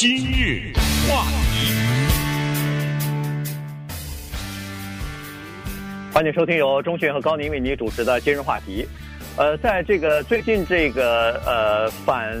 今日话题，欢迎收听由钟迅和高宁为您主持的今日话题。呃，在这个最近这个呃反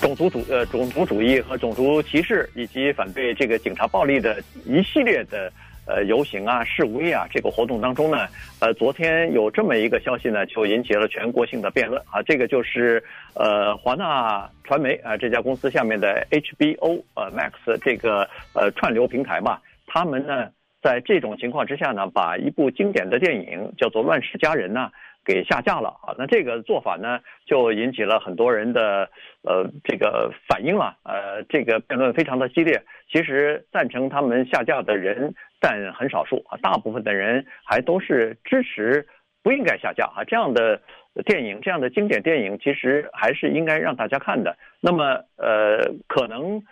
种族主呃种族主义和种族歧视以及反对这个警察暴力的一系列的。呃，游行啊，示威啊，这个活动当中呢，呃，昨天有这么一个消息呢，就引起了全国性的辩论啊。这个就是呃，华纳传媒啊这家公司下面的 HBO 呃 Max 这个呃串流平台嘛，他们呢在这种情况之下呢，把一部经典的电影叫做《乱世佳人》呢给下架了啊。那这个做法呢，就引起了很多人的呃这个反应了。呃，这个辩论非常的激烈。其实赞成他们下架的人。但很少数啊，大部分的人还都是支持不应该下架啊。这样的电影，这样的经典电影，其实还是应该让大家看的。那么，呃，可能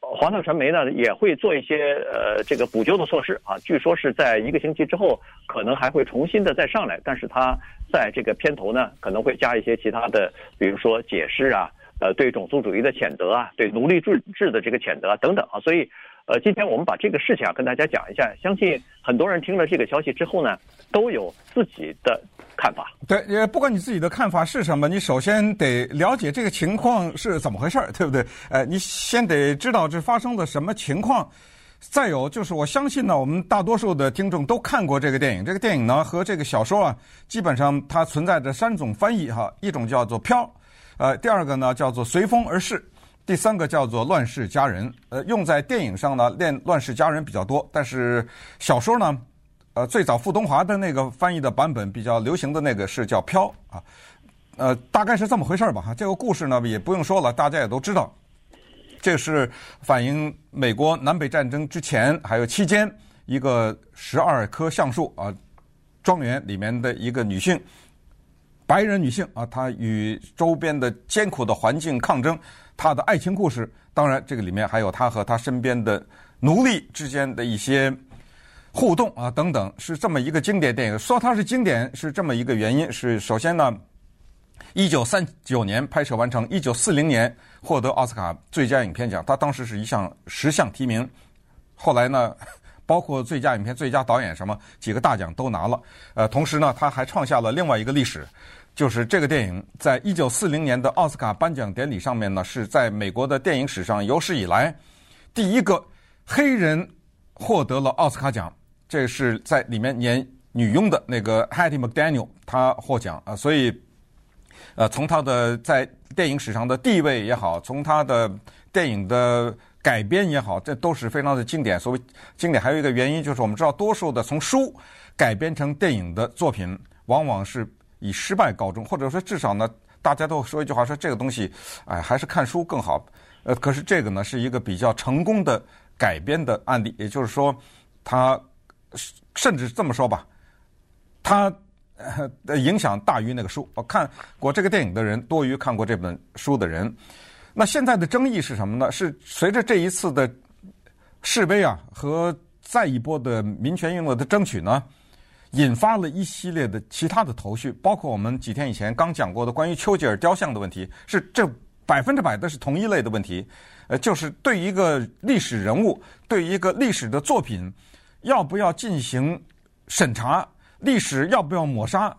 华纳传媒呢也会做一些呃这个补救的措施啊。据说是在一个星期之后，可能还会重新的再上来。但是它在这个片头呢，可能会加一些其他的，比如说解释啊，呃，对种族主义的谴责啊，对奴隶制制的这个谴责等等啊。所以。呃，今天我们把这个事情啊跟大家讲一下，相信很多人听了这个消息之后呢，都有自己的看法。对，也不管你自己的看法是什么，你首先得了解这个情况是怎么回事儿，对不对？呃，你先得知道这发生了什么情况。再有就是，我相信呢，我们大多数的听众都看过这个电影。这个电影呢和这个小说啊，基本上它存在着三种翻译哈，一种叫做“飘”，呃，第二个呢叫做“随风而逝”。第三个叫做《乱世佳人》，呃，用在电影上呢，练《乱世佳人》比较多，但是小说呢，呃，最早傅东华的那个翻译的版本比较流行的那个是叫《飘》啊，呃，大概是这么回事吧哈。这个故事呢也不用说了，大家也都知道，这是反映美国南北战争之前还有期间一个十二棵橡树啊庄园里面的一个女性，白人女性啊，她与周边的艰苦的环境抗争。她的爱情故事，当然这个里面还有她和她身边的奴隶之间的一些互动啊等等，是这么一个经典电影。说它是经典是这么一个原因，是首先呢，一九三九年拍摄完成，一九四零年获得奥斯卡最佳影片奖，他当时是一项十项提名，后来呢，包括最佳影片、最佳导演什么几个大奖都拿了。呃，同时呢，他还创下了另外一个历史。就是这个电影在一九四零年的奥斯卡颁奖典礼上面呢，是在美国的电影史上有史以来第一个黑人获得了奥斯卡奖。这是在里面演女佣的那个 Hattie McDaniel，她获奖啊。所以，呃，从她的在电影史上的地位也好，从她的电影的改编也好，这都是非常的经典。所谓经典，还有一个原因就是我们知道，多数的从书改编成电影的作品，往往是。以失败告终，或者说至少呢，大家都说一句话，说这个东西，哎，还是看书更好。呃，可是这个呢，是一个比较成功的改编的案例，也就是说，他甚至这么说吧，他的影响大于那个书。我看过这个电影的人多于看过这本书的人。那现在的争议是什么呢？是随着这一次的示威啊和再一波的民权运动的争取呢，引发了一系列的其他的头绪，包括我们几天以前刚讲过的关于丘吉尔雕像的问题，是这百分之百的是同一类的问题。呃，就是对一个历史人物，对一个历史的作品，要不要进行审查？历史要不要抹杀？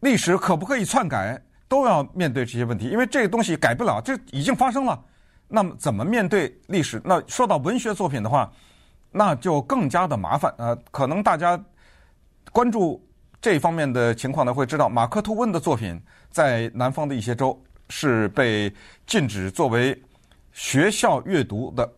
历史可不可以篡改？都要面对这些问题，因为这个东西改不了，这已经发生了。那么怎么面对历史？那说到文学作品的话，那就更加的麻烦。呃，可能大家。关注这方面的情况呢，会知道马克吐温的作品在南方的一些州是被禁止作为学校阅读的。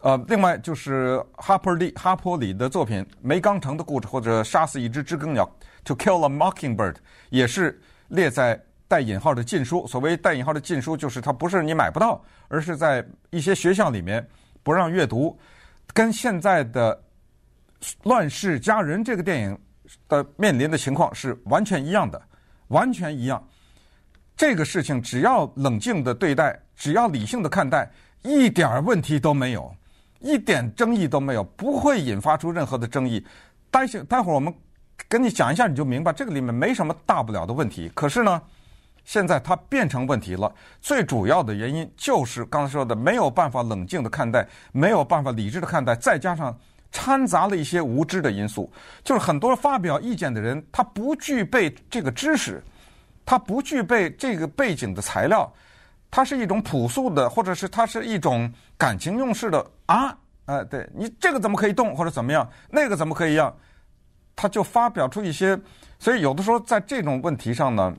呃，另外就是哈珀利哈珀里的作品《梅冈城的故事》或者《杀死一只知更鸟》（To Kill a Mockingbird） 也是列在带引号的禁书。所谓带引号的禁书，就是它不是你买不到，而是在一些学校里面不让阅读。跟现在的《乱世佳人》这个电影。的面临的情况是完全一样的，完全一样。这个事情只要冷静的对待，只要理性的看待，一点问题都没有，一点争议都没有，不会引发出任何的争议。待会待会儿我们跟你讲一下，你就明白这个里面没什么大不了的问题。可是呢，现在它变成问题了。最主要的原因就是刚才说的，没有办法冷静的看待，没有办法理智的看待，再加上掺杂了一些无知的因素，就是很多发表意见的人，他不具备这个知识，他不具备这个背景的材料，他是一种朴素的，或者是他是一种感情用事的啊，呃，对你这个怎么可以动，或者怎么样，那个怎么可以样，他就发表出一些，所以有的时候在这种问题上呢。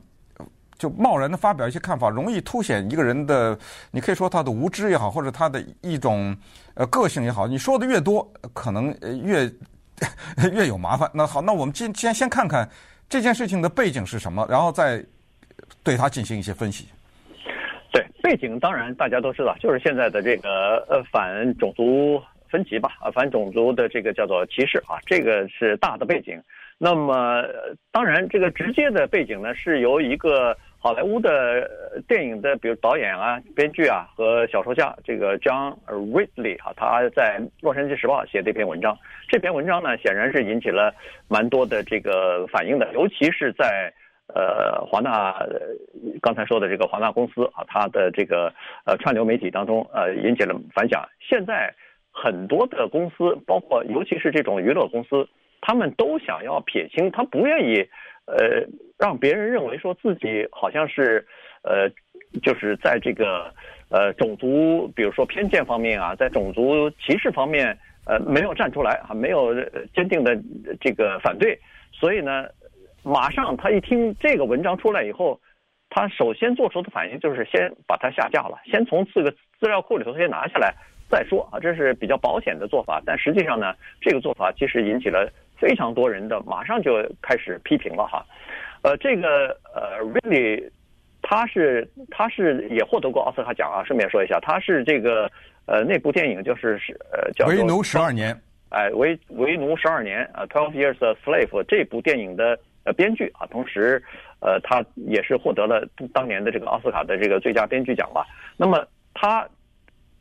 就贸然的发表一些看法，容易凸显一个人的，你可以说他的无知也好，或者他的一种呃个性也好。你说的越多，可能越 越有麻烦。那好，那我们今先先看看这件事情的背景是什么，然后再对他进行一些分析。对，背景当然大家都知道，就是现在的这个呃反种族分歧吧，啊反种族的这个叫做歧视啊，这个是大的背景。那么当然这个直接的背景呢，是由一个。好莱坞的电影的，比如导演啊、编剧啊和小说家这个 John Ridley 啊，他在《洛杉矶时报》写的一篇文章。这篇文章呢，显然是引起了蛮多的这个反应的，尤其是在呃华纳刚才说的这个华纳公司啊，它的这个呃串流媒体当中呃引起了反响。现在很多的公司，包括尤其是这种娱乐公司，他们都想要撇清，他不愿意。呃，让别人认为说自己好像是，呃，就是在这个呃种族，比如说偏见方面啊，在种族歧视方面，呃，没有站出来啊，没有坚定的这个反对，所以呢，马上他一听这个文章出来以后，他首先做出的反应就是先把它下架了，先从这个资料库里头先拿下来再说啊，这是比较保险的做法，但实际上呢，这个做法其实引起了。非常多人的马上就开始批评了哈，呃，这个呃 really 他是他是也获得过奥斯卡奖啊。顺便说一下，他是这个呃那部电影就是是呃叫为奴十二年，哎，为为奴十二年啊，Twelve Years a Slave 这部电影的编剧啊，同时呃他也是获得了当年的这个奥斯卡的这个最佳编剧奖吧。那么他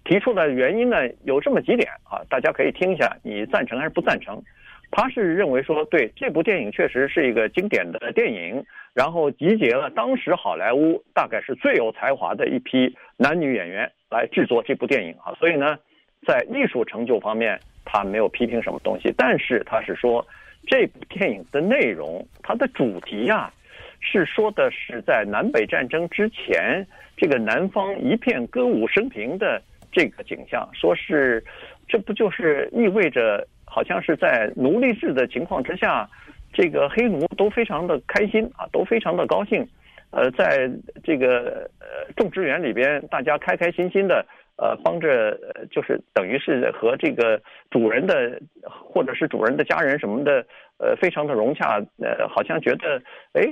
提出的原因呢有这么几点啊，大家可以听一下，你赞成还是不赞成？他是认为说，对这部电影确实是一个经典的电影，然后集结了当时好莱坞大概是最有才华的一批男女演员来制作这部电影啊，所以呢，在艺术成就方面，他没有批评什么东西，但是他是说这部电影的内容，它的主题呀，是说的是在南北战争之前，这个南方一片歌舞升平的这个景象，说是这不就是意味着。好像是在奴隶制的情况之下，这个黑奴都非常的开心啊，都非常的高兴。呃，在这个呃种植园里边，大家开开心心的，呃，帮着，就是等于是和这个主人的或者是主人的家人什么的，呃，非常的融洽。呃，好像觉得，哎，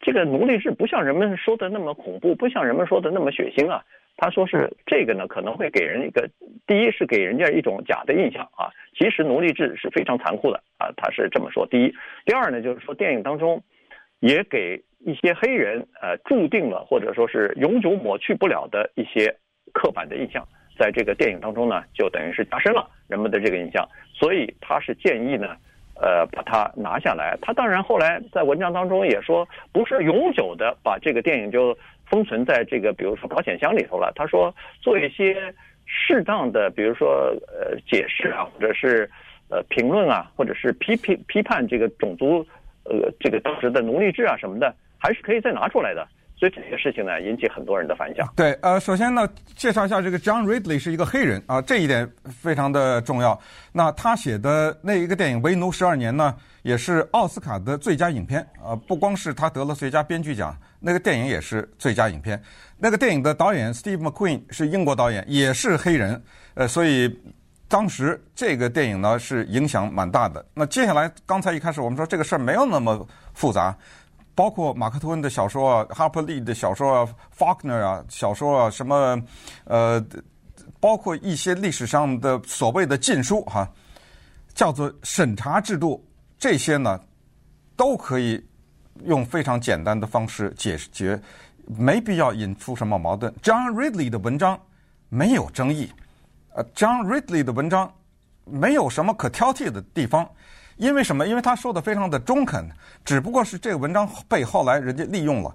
这个奴隶制不像人们说的那么恐怖，不像人们说的那么血腥啊。他说是这个呢，可能会给人一个，第一是给人家一种假的印象啊。其实奴隶制是非常残酷的啊，他是这么说。第一，第二呢，就是说电影当中也给一些黑人呃注定了或者说是永久抹去不了的一些刻板的印象，在这个电影当中呢，就等于是加深了人们的这个印象。所以他是建议呢，呃，把它拿下来。他当然后来在文章当中也说，不是永久的把这个电影就。封存在这个，比如说保险箱里头了。他说做一些适当的，比如说呃解释啊，或者是呃评论啊，或者是批评批判这个种族呃这个当时的奴隶制啊什么的，还是可以再拿出来的。所以这个事情呢，引起很多人的反响。对，呃，首先呢，介绍一下这个 John Ridley 是一个黑人啊，这一点非常的重要。那他写的那一个电影《为奴十二年》呢，也是奥斯卡的最佳影片啊，不光是他得了最佳编剧奖。那个电影也是最佳影片。那个电影的导演 Steve McQueen 是英国导演，也是黑人。呃，所以当时这个电影呢是影响蛮大的。那接下来，刚才一开始我们说这个事儿没有那么复杂，包括马克吐温的小说啊、哈珀利的小说啊、Faulkner 啊小说啊，什么呃，包括一些历史上的所谓的禁书哈，叫做审查制度，这些呢都可以。用非常简单的方式解决，没必要引出什么矛盾。John Ridley 的文章没有争议，呃，John Ridley 的文章没有什么可挑剔的地方，因为什么？因为他说的非常的中肯，只不过是这个文章被后来人家利用了，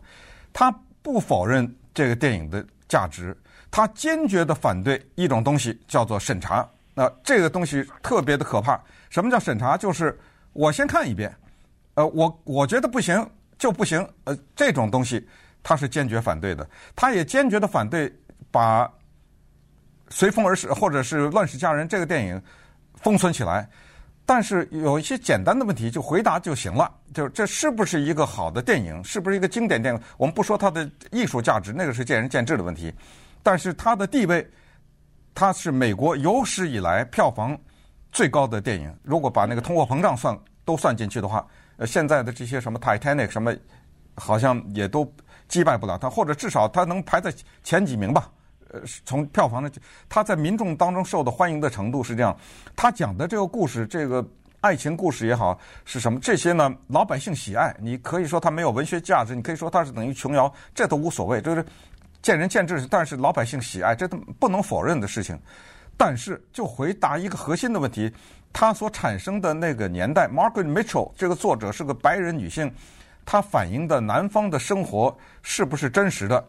他不否认这个电影的价值，他坚决的反对一种东西，叫做审查。那这个东西特别的可怕。什么叫审查？就是我先看一遍，呃，我我觉得不行就不行。呃，这种东西他是坚决反对的。他也坚决的反对把《随风而逝》或者是《乱世佳人》这个电影封存起来。但是有一些简单的问题，就回答就行了。就这是不是一个好的电影？是不是一个经典电影？我们不说它的艺术价值，那个是见仁见智的问题。但是它的地位，它是美国有史以来票房最高的电影。如果把那个通货膨胀算都算进去的话，呃，现在的这些什么 Titanic 什么，好像也都击败不了它，或者至少它能排在前几名吧。呃，从票房的，他在民众当中受的欢迎的程度是这样。他讲的这个故事，这个爱情故事也好，是什么？这些呢，老百姓喜爱。你可以说它没有文学价值，你可以说它是等于琼瑶，这都无所谓，就是见仁见智。但是老百姓喜爱，这都不能否认的事情。但是，就回答一个核心的问题，它所产生的那个年代，Margaret Mitchell 这个作者是个白人女性，她反映的南方的生活是不是真实的？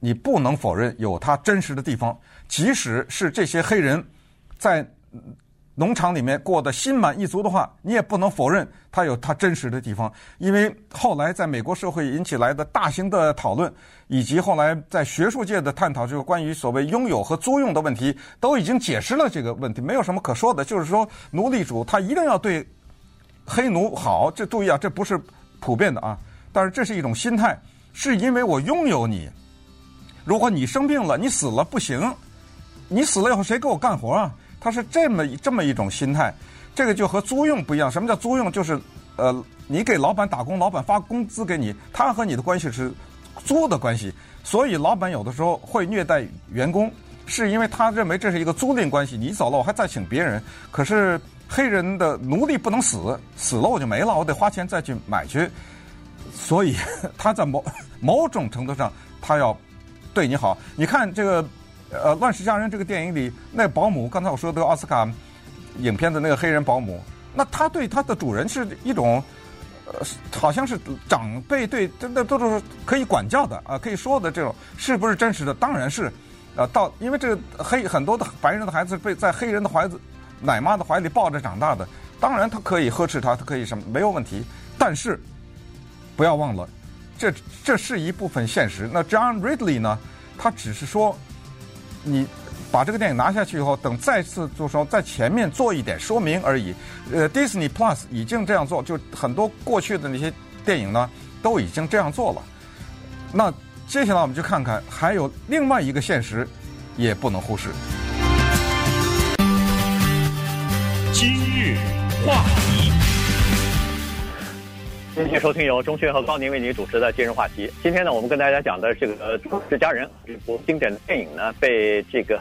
你不能否认有它真实的地方，即使是这些黑人在农场里面过得心满意足的话，你也不能否认它有它真实的地方。因为后来在美国社会引起来的大型的讨论，以及后来在学术界的探讨，就是关于所谓拥有和租用的问题，都已经解释了这个问题，没有什么可说的。就是说，奴隶主他一定要对黑奴好，这注意啊，这不是普遍的啊，但是这是一种心态，是因为我拥有你。如果你生病了，你死了不行，你死了以后谁给我干活啊？他是这么这么一种心态，这个就和租用不一样。什么叫租用？就是呃，你给老板打工，老板发工资给你，他和你的关系是租的关系。所以老板有的时候会虐待员工，是因为他认为这是一个租赁关系。你走了，我还再请别人。可是黑人的奴隶不能死，死了我就没了，我得花钱再去买去。所以 他在某某种程度上，他要。对你好，你看这个，呃，《乱世佳人》这个电影里，那保姆，刚才我说的奥斯卡影片的那个黑人保姆，那他对他的主人是一种，呃，好像是长辈对，真的都是可以管教的啊，可以说的这种，是不是真实的？当然是，呃，到因为这个黑很多的白人的孩子被在黑人的怀子奶妈的怀里抱着长大的，当然他可以呵斥他，他可以什么没有问题，但是不要忘了。这这是一部分现实。那 John Ridley 呢？他只是说，你把这个电影拿下去以后，等再次就说在前面做一点说明而已。呃，Disney Plus 已经这样做，就很多过去的那些电影呢，都已经这样做了。那接下来我们就看看，还有另外一个现实，也不能忽视。今日话题。谢谢收听由钟迅和高宁为您主持的今日话题。今天呢，我们跟大家讲的这个《乱世佳人》这部经典的电影呢，被这个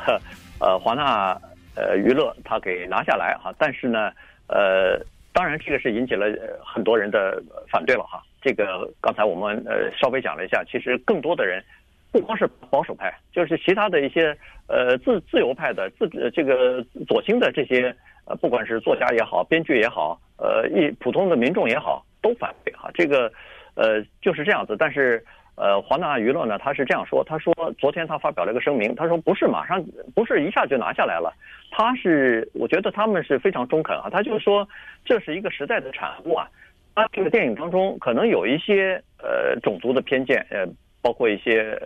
呃华纳呃娱乐他给拿下来哈。但是呢，呃，当然这个是引起了很多人的反对了哈。这个刚才我们呃稍微讲了一下，其实更多的人不光是保守派，就是其他的一些呃自自由派的自这个左倾的这些呃，不管是作家也好，编剧也好，呃，一普通的民众也好。都反对哈，这个，呃，就是这样子。但是，呃，华纳娱乐呢，他是这样说，他说昨天他发表了一个声明，他说不是马上，不是一下就拿下来了，他是，我觉得他们是非常中肯啊，他就是说这是一个时代的产物啊，他这个电影当中可能有一些呃种族的偏见，呃，包括一些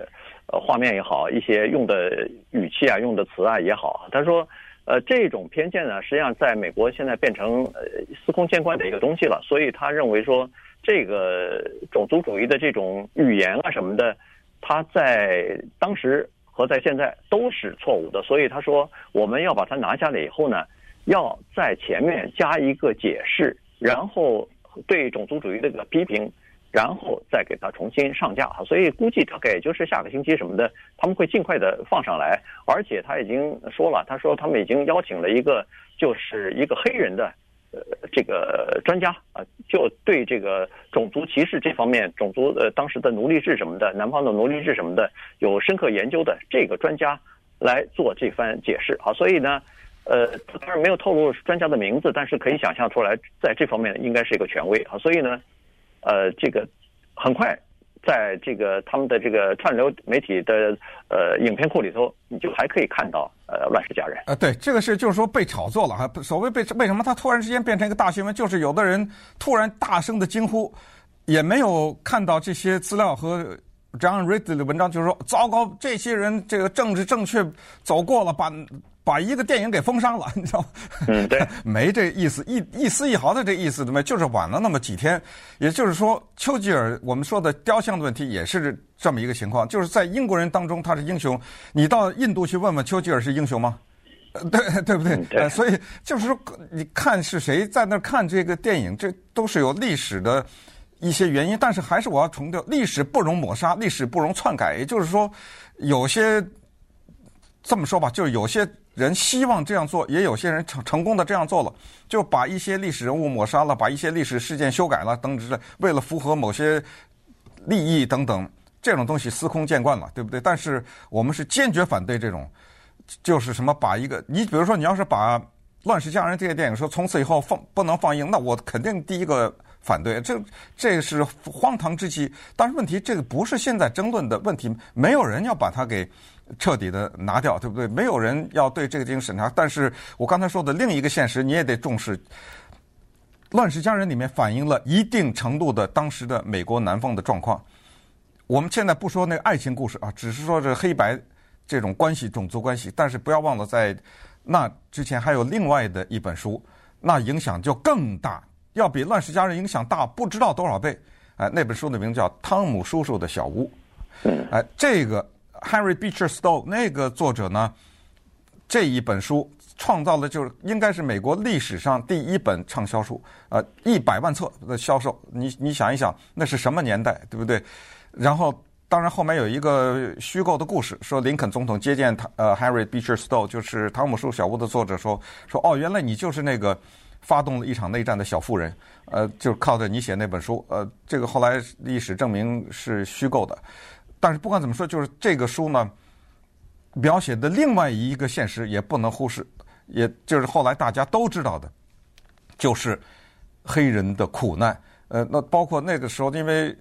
呃画面也好，一些用的语气啊，用的词啊也好，他说。呃，这种偏见呢，实际上在美国现在变成呃司空见惯的一个东西了。所以他认为说，这个种族主义的这种语言啊什么的，他在当时和在现在都是错误的。所以他说，我们要把它拿下来以后呢，要在前面加一个解释，然后对种族主义这个批评。然后再给他重新上架哈，所以估计大概就是下个星期什么的，他们会尽快的放上来。而且他已经说了，他说他们已经邀请了一个，就是一个黑人的，呃，这个专家啊，就对这个种族歧视这方面，种族呃当时的奴隶制什么的，南方的奴隶制什么的，有深刻研究的这个专家来做这番解释啊。所以呢，呃，当然没有透露专家的名字，但是可以想象出来，在这方面应该是一个权威啊。所以呢。呃，这个很快，在这个他们的这个串流媒体的呃影片库里头，你就还可以看到呃《乱世佳人》。呃，对，这个是就是说被炒作了哈。所谓被为什么他突然之间变成一个大新闻，就是有的人突然大声的惊呼，也没有看到这些资料和 John Ridley 的文章，就是说糟糕，这些人这个政治正确走过了，把。把一个电影给封杀了，你知道吗？嗯，对，没这意思，一一丝一毫的这意思都没，就是晚了那么几天。也就是说，丘吉尔我们说的雕像的问题也是这么一个情况，就是在英国人当中他是英雄，你到印度去问问丘吉尔是英雄吗？对 对不对？嗯、对。所以就是说，你看是谁在那看这个电影，这都是有历史的一些原因。但是还是我要强调，历史不容抹杀，历史不容篡改。也就是说，有些这么说吧，就是有些。人希望这样做，也有些人成成功的这样做了，就把一些历史人物抹杀了，把一些历史事件修改了等等，为了符合某些利益等等，这种东西司空见惯了，对不对？但是我们是坚决反对这种，就是什么把一个你比如说你要是把《乱世佳人》这些电影说从此以后放不能放映，那我肯定第一个反对，这这是荒唐之极。但是问题这个不是现在争论的问题，没有人要把它给。彻底的拿掉，对不对？没有人要对这个进行审查。但是我刚才说的另一个现实，你也得重视。《乱世佳人》里面反映了一定程度的当时的美国南方的状况。我们现在不说那个爱情故事啊，只是说这黑白这种关系、种族关系。但是不要忘了，在那之前还有另外的一本书，那影响就更大，要比《乱世佳人》影响大不知道多少倍。哎，那本书的名字叫《汤姆叔叔的小屋》。哎，这个。Harry Beecher Stowe 那个作者呢，这一本书创造了就是应该是美国历史上第一本畅销书，呃，一百万册的销售。你你想一想，那是什么年代，对不对？然后当然后面有一个虚构的故事，说林肯总统接见他，呃，Harry Beecher Stowe 就是《汤姆叔小屋》的作者说说哦，原来你就是那个发动了一场内战的小妇人，呃，就靠着你写那本书，呃，这个后来历史证明是虚构的。但是不管怎么说，就是这个书呢，描写的另外一个现实也不能忽视，也就是后来大家都知道的，就是黑人的苦难。呃，那包括那个时候，因为。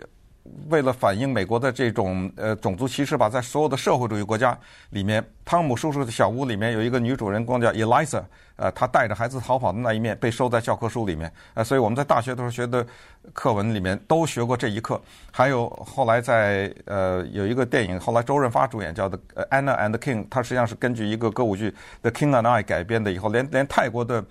为了反映美国的这种呃种族歧视吧，在所有的社会主义国家里面，汤姆叔叔的小屋里面有一个女主人公叫 Eliza，呃，她带着孩子逃跑的那一面被收在教科书里面，呃，所以我们在大学的时候学的课文里面都学过这一课。还有后来在呃有一个电影，后来周润发主演叫的《Anna and King》，它实际上是根据一个歌舞剧《The King and I》改编的，以后连连泰国的。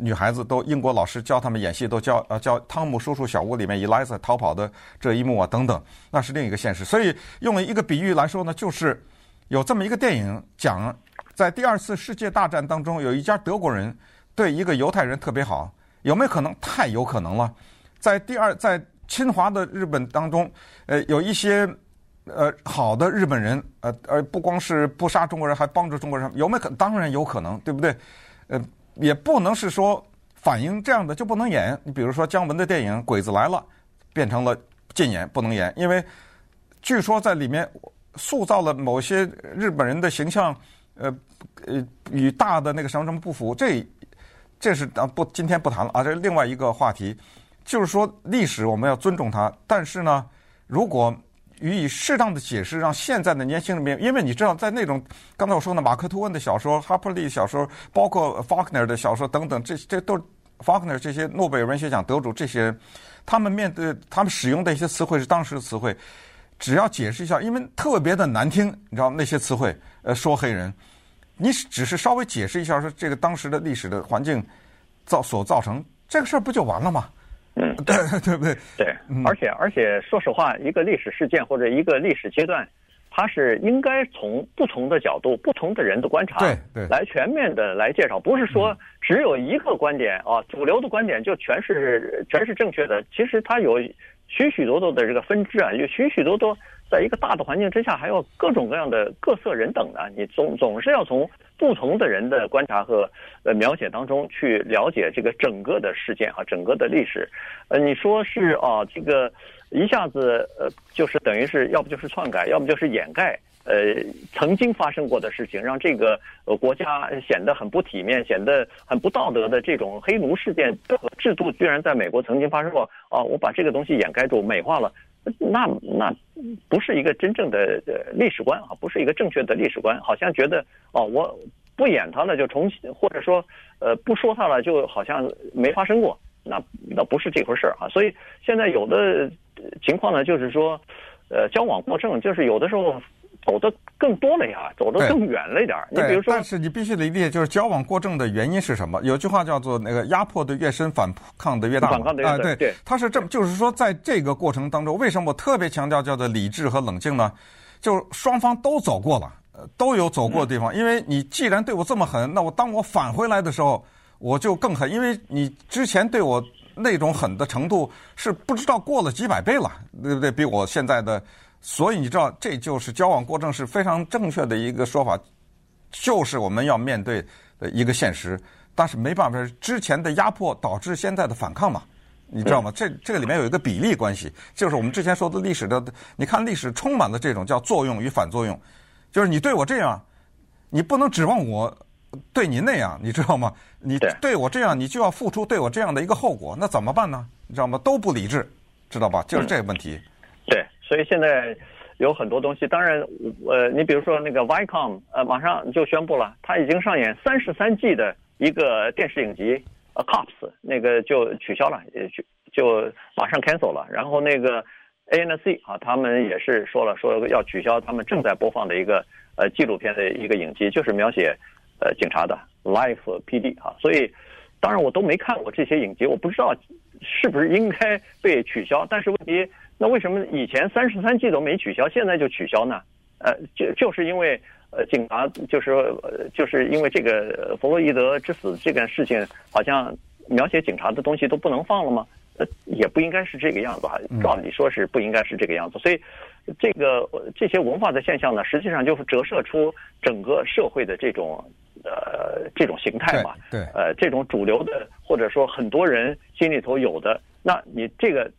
女孩子都英国老师教他们演戏，都教呃教汤姆叔叔小屋里面伊莱莎逃跑的这一幕啊等等，那是另一个现实。所以用了一个比喻来说呢，就是有这么一个电影讲，在第二次世界大战当中，有一家德国人对一个犹太人特别好，有没有可能？太有可能了。在第二在侵华的日本当中，呃，有一些呃好的日本人，呃，而不光是不杀中国人，还帮助中国人，有没有可？当然有可能，对不对？呃。也不能是说反映这样的就不能演。你比如说姜文的电影《鬼子来了》，变成了禁演，不能演，因为据说在里面塑造了某些日本人的形象，呃呃，与大的那个什么什么不符。这这是啊不，今天不谈了啊，这是另外一个话题。就是说历史我们要尊重它，但是呢，如果予以适当的解释，让现在的年轻人明，因为你知道，在那种刚才我说的马克吐温的小说、哈珀利小说，包括法克纳的小说等等，这这都法克纳这些诺贝尔文学奖得主，这些人，他们面对他们使用的一些词汇是当时的词汇，只要解释一下，因为特别的难听，你知道那些词汇，呃，说黑人，你只是稍微解释一下，说这个当时的历史的环境造所造成这个事儿，不就完了吗？嗯，对 对不对？对，而且而且，说实话，一个历史事件或者一个历史阶段，它是应该从不同的角度、不同的人的观察，对对，来全面的来介绍，不是说只有一个观点啊，主流的观点就全是全是正确的。其实它有许许多多的这个分支啊，有许许多多。在一个大的环境之下，还有各种各样的各色人等呢。你总总是要从不同的人的观察和呃描写当中去了解这个整个的事件啊，整个的历史。呃，你说是啊，这个一下子呃，就是等于是要不就是篡改，要不就是掩盖呃曾经发生过的事情，让这个呃国家显得很不体面，显得很不道德的这种黑奴事件制度，居然在美国曾经发生过啊！我把这个东西掩盖住，美化了。那那不是一个真正的呃历史观啊，不是一个正确的历史观，好像觉得哦，我不演他了就重新，或者说呃不说他了就好像没发生过，那那不是这回事儿啊。所以现在有的情况呢，就是说呃交往过正，就是有的时候。走得更多了呀，走得更远了一点。你比如说，但是你必须得理解，就是交往过正的原因是什么？有句话叫做“那个压迫的越深，反抗的越大”。反抗的越大。对对，他是这么，就是说，在这个过程当中，为什么我特别强调叫做理智和冷静呢？就双方都走过了，都有走过的地方。因为你既然对我这么狠，那我当我返回来的时候，我就更狠。因为你之前对我那种狠的程度是不知道过了几百倍了，对不对？比我现在的。所以你知道，这就是交往过正是非常正确的一个说法，就是我们要面对的一个现实。但是没办法，之前的压迫导致现在的反抗嘛，你知道吗？这这个里面有一个比例关系，就是我们之前说的历史的，你看历史充满了这种叫作用与反作用，就是你对我这样，你不能指望我对你那样，你知道吗？你对我这样，你就要付出对我这样的一个后果，那怎么办呢？你知道吗？都不理智，知道吧？就是这个问题。对。所以现在有很多东西，当然，呃，你比如说那个 Viacom，呃，马上就宣布了，他已经上演三十三季的一个电视影集，呃，Cops，那个就取消了，也就就马上 cancel 了。然后那个 ANC 啊，他们也是说了，说要取消他们正在播放的一个呃纪录片的一个影集，就是描写呃警察的 Life PD 啊。所以，当然我都没看过这些影集，我不知道是不是应该被取消，但是问题。那为什么以前三十三季都没取消，现在就取消呢？呃，就就是因为呃，警察就是呃，就是因为这个弗洛伊德之死这件事情，好像描写警察的东西都不能放了吗？呃，也不应该是这个样子哈。照理说是不应该是这个样子。所以，这个这些文化的现象呢，实际上就是折射出整个社会的这种呃这种形态嘛。对。呃，这种主流的或者说很多人心里头有的，那你这个。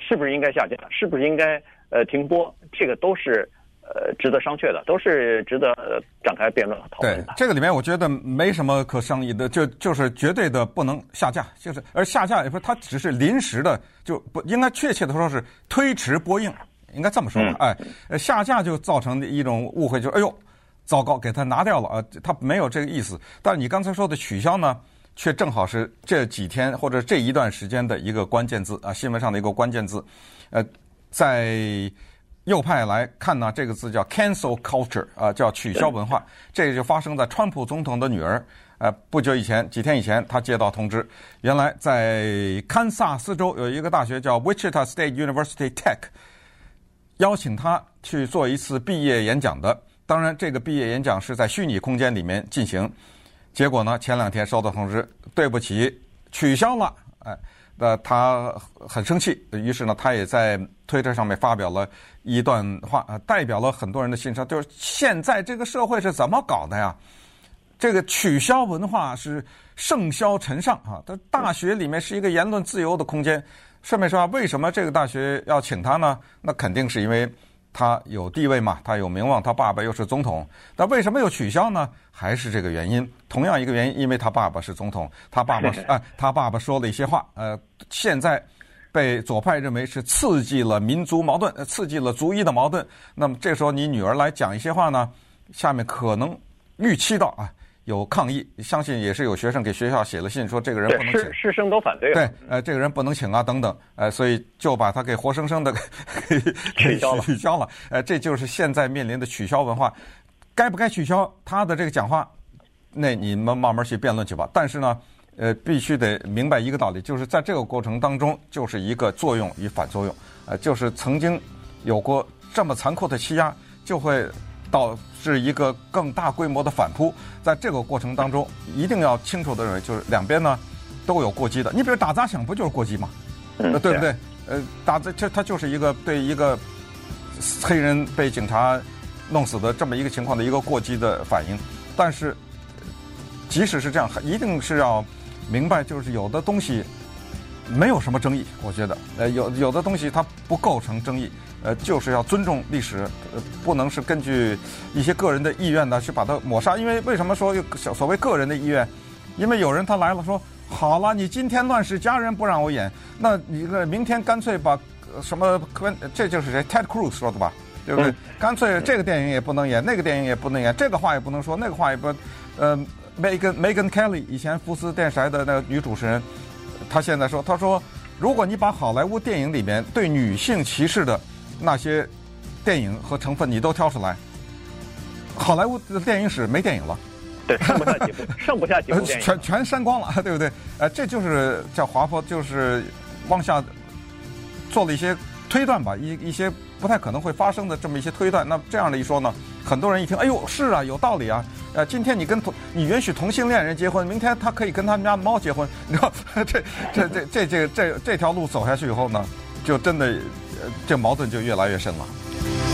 是不是应该下架？是不是应该呃停播？这个都是呃值得商榷的，都是值得展开辩论和讨论的。对，这个里面我觉得没什么可商议的，就就是绝对的不能下架，就是而下架也不是它只是临时的，就不应该确切的说是推迟播映，应该这么说吧？嗯、哎，下架就造成一种误会，就是哎呦，糟糕，给它拿掉了啊，它没有这个意思。但你刚才说的取消呢？却正好是这几天或者这一段时间的一个关键字啊，新闻上的一个关键字。呃，在右派来看呢，这个字叫 cancel culture 啊，叫取消文化。这个就发生在川普总统的女儿。呃，不久以前，几天以前，他接到通知，原来在堪萨斯州有一个大学叫 Wichita State University Tech，邀请他去做一次毕业演讲的。当然，这个毕业演讲是在虚拟空间里面进行。结果呢？前两天收到通知，对不起，取消了。哎，那他很生气，于是呢，他也在推特上面发表了一段话，代表了很多人的心声。就是现在这个社会是怎么搞的呀？这个取消文化是盛嚣尘上啊！他大学里面是一个言论自由的空间。顺便说啊，为什么这个大学要请他呢？那肯定是因为。他有地位嘛？他有名望，他爸爸又是总统，那为什么又取消呢？还是这个原因，同样一个原因，因为他爸爸是总统，他爸爸 啊，他爸爸说了一些话，呃，现在被左派认为是刺激了民族矛盾，刺激了族裔的矛盾。那么这时候你女儿来讲一些话呢，下面可能预期到啊。有抗议，相信也是有学生给学校写了信，说这个人不能请。师师生都反对。对，呃，这个人不能请啊，等等，呃，所以就把他给活生生的给 取消了。取消了，呃，这就是现在面临的取消文化，该不该取消他的这个讲话？那你们慢慢去辩论去吧。但是呢，呃，必须得明白一个道理，就是在这个过程当中，就是一个作用与反作用，呃，就是曾经有过这么残酷的欺压，就会。导致一个更大规模的反扑，在这个过程当中，一定要清楚的认为，就是两边呢都有过激的。你比如打砸抢，不就是过激吗？呃，对不对？呃，打这这，它就是一个对一个黑人被警察弄死的这么一个情况的一个过激的反应。但是，即使是这样，一定是要明白，就是有的东西没有什么争议。我觉得，呃，有有的东西它不构成争议。呃，就是要尊重历史，呃，不能是根据一些个人的意愿呢去把它抹杀。因为为什么说所谓个人的意愿？因为有人他来了说，好了，你今天乱世佳人不让我演，那你个明天干脆把什么，这就是谁？Ted Cruz 说的吧？对不对？干脆这个电影也不能演，那个电影也不能演，这个话也不能说，那个话也不，呃，Megan Megan Kelly 以前福斯电视台的那个女主持人，她现在说，她说，如果你把好莱坞电影里面对女性歧视的那些电影和成分你都挑出来，好莱坞的电影史没电影了，对，剩不下几部，剩不下几部电影，全全删光了，对不对？呃，这就是叫滑坡，就是往下做了一些推断吧，一一些。不太可能会发生的这么一些推断，那这样的一说呢，很多人一听，哎呦，是啊，有道理啊。呃，今天你跟同你允许同性恋人结婚，明天他可以跟他们家猫结婚，你知道，这这这这这这这条路走下去以后呢，就真的，这矛盾就越来越深了。